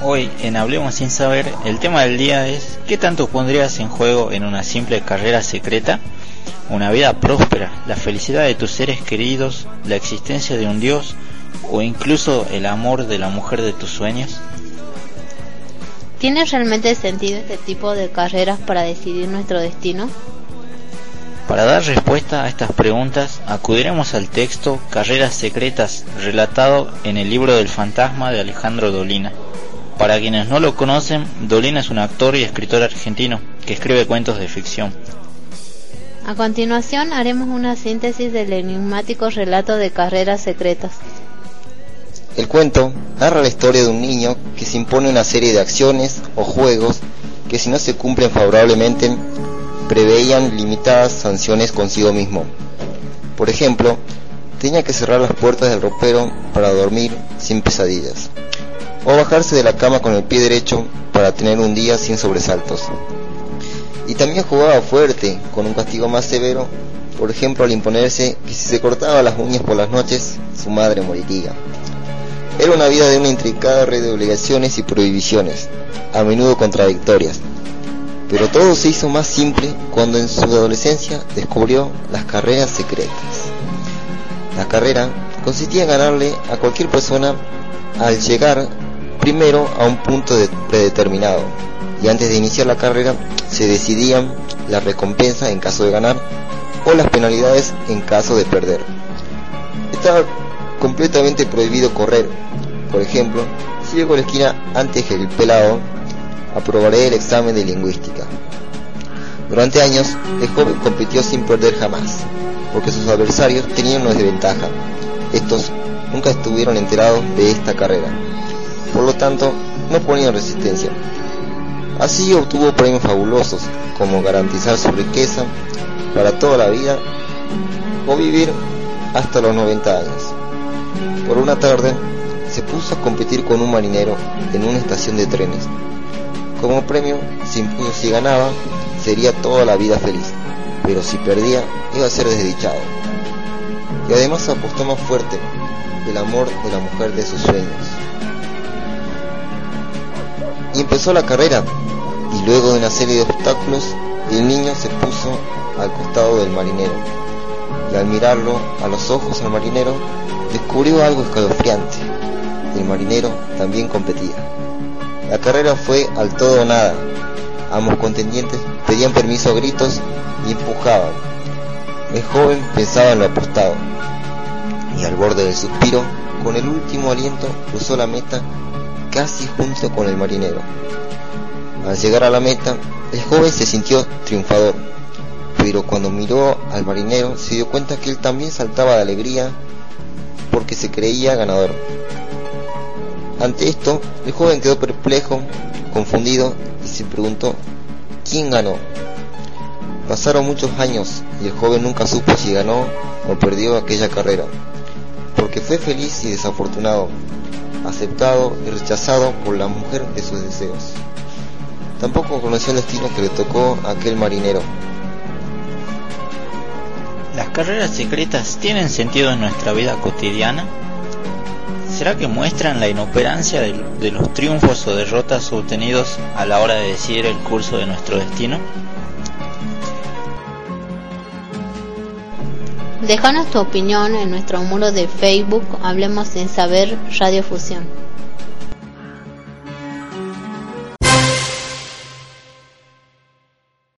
Hoy en Hablemos sin saber, el tema del día es ¿qué tanto pondrías en juego en una simple carrera secreta? Una vida próspera, la felicidad de tus seres queridos, la existencia de un Dios o incluso el amor de la mujer de tus sueños? ¿Tiene realmente sentido este tipo de carreras para decidir nuestro destino? Para dar respuesta a estas preguntas, acudiremos al texto Carreras Secretas, relatado en el libro del fantasma de Alejandro Dolina. Para quienes no lo conocen, Dolina es un actor y escritor argentino que escribe cuentos de ficción. A continuación haremos una síntesis del enigmático relato de Carreras Secretas. El cuento narra la historia de un niño que se impone una serie de acciones o juegos que si no se cumplen favorablemente preveían limitadas sanciones consigo mismo. Por ejemplo, tenía que cerrar las puertas del ropero para dormir sin pesadillas, o bajarse de la cama con el pie derecho para tener un día sin sobresaltos. Y también jugaba fuerte, con un castigo más severo, por ejemplo al imponerse que si se cortaba las uñas por las noches, su madre moriría. Era una vida de una intricada red de obligaciones y prohibiciones, a menudo contradictorias. Pero todo se hizo más simple cuando en su adolescencia descubrió las carreras secretas. La carrera consistía en ganarle a cualquier persona al llegar primero a un punto predeterminado y antes de iniciar la carrera se decidían la recompensa en caso de ganar o las penalidades en caso de perder. Estaba completamente prohibido correr. Por ejemplo, si llego a la esquina antes que el pelado, aprobaré el examen de lingüística. Durante años, el joven compitió sin perder jamás, porque sus adversarios tenían una desventaja. Estos nunca estuvieron enterados de esta carrera. Por lo tanto, no ponían resistencia. Así obtuvo premios fabulosos, como garantizar su riqueza para toda la vida o vivir hasta los 90 años. Por una tarde, se puso a competir con un marinero en una estación de trenes. Como premio, si ganaba, sería toda la vida feliz, pero si perdía, iba a ser desdichado. Y además apostó más fuerte el amor de la mujer de sus sueños. Empezó la carrera, y luego de una serie de obstáculos, el niño se puso al costado del marinero. Y al mirarlo a los ojos al marinero, descubrió algo escalofriante. El marinero también competía. La carrera fue al todo nada. Ambos contendientes pedían permiso a gritos y empujaban. El joven pensaba en lo apostado y al borde del suspiro, con el último aliento, cruzó la meta casi junto con el marinero. Al llegar a la meta, el joven se sintió triunfador, pero cuando miró al marinero se dio cuenta que él también saltaba de alegría porque se creía ganador. Ante esto, el joven quedó perplejo, confundido y se preguntó, ¿quién ganó? Pasaron muchos años y el joven nunca supo si ganó o perdió aquella carrera, porque fue feliz y desafortunado, aceptado y rechazado por la mujer de sus deseos. Tampoco conoció el destino que le tocó a aquel marinero. ¿Las carreras secretas tienen sentido en nuestra vida cotidiana? ¿Será que muestran la inoperancia de, los triunfos o derrotas obtenidos a la hora de decidir el curso de nuestro destino? Déjanos tu opinión en nuestro muro de Facebook Hablemos sin saber Radio Fusión.